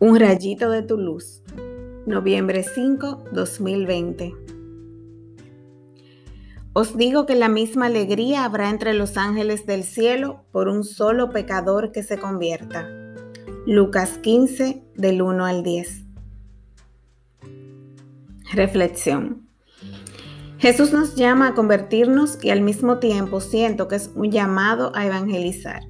Un rayito de tu luz. Noviembre 5, 2020. Os digo que la misma alegría habrá entre los ángeles del cielo por un solo pecador que se convierta. Lucas 15, del 1 al 10. Reflexión. Jesús nos llama a convertirnos y al mismo tiempo siento que es un llamado a evangelizar.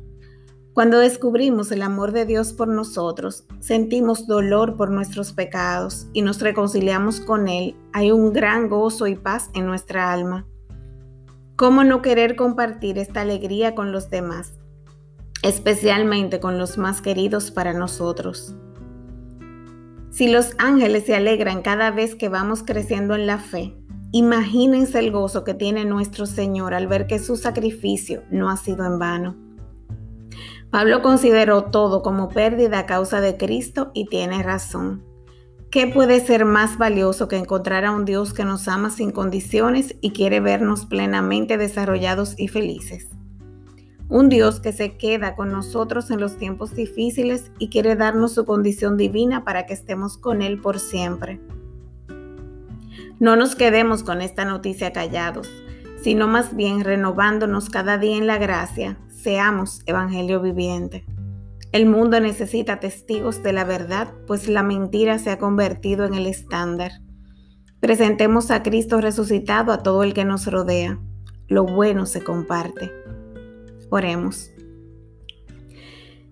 Cuando descubrimos el amor de Dios por nosotros, sentimos dolor por nuestros pecados y nos reconciliamos con Él, hay un gran gozo y paz en nuestra alma. ¿Cómo no querer compartir esta alegría con los demás, especialmente con los más queridos para nosotros? Si los ángeles se alegran cada vez que vamos creciendo en la fe, imagínense el gozo que tiene nuestro Señor al ver que su sacrificio no ha sido en vano. Pablo consideró todo como pérdida a causa de Cristo y tiene razón. ¿Qué puede ser más valioso que encontrar a un Dios que nos ama sin condiciones y quiere vernos plenamente desarrollados y felices? Un Dios que se queda con nosotros en los tiempos difíciles y quiere darnos su condición divina para que estemos con Él por siempre. No nos quedemos con esta noticia callados, sino más bien renovándonos cada día en la gracia, Seamos Evangelio viviente. El mundo necesita testigos de la verdad, pues la mentira se ha convertido en el estándar. Presentemos a Cristo resucitado a todo el que nos rodea. Lo bueno se comparte. Oremos.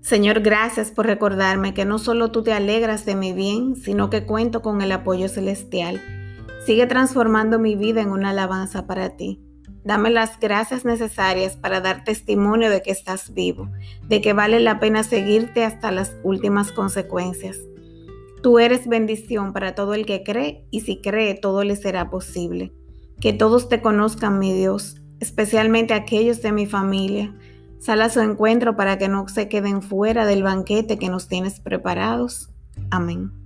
Señor, gracias por recordarme que no solo tú te alegras de mi bien, sino que cuento con el apoyo celestial. Sigue transformando mi vida en una alabanza para ti. Dame las gracias necesarias para dar testimonio de que estás vivo, de que vale la pena seguirte hasta las últimas consecuencias. Tú eres bendición para todo el que cree y si cree todo le será posible. Que todos te conozcan, mi Dios, especialmente aquellos de mi familia. Sal a su encuentro para que no se queden fuera del banquete que nos tienes preparados. Amén.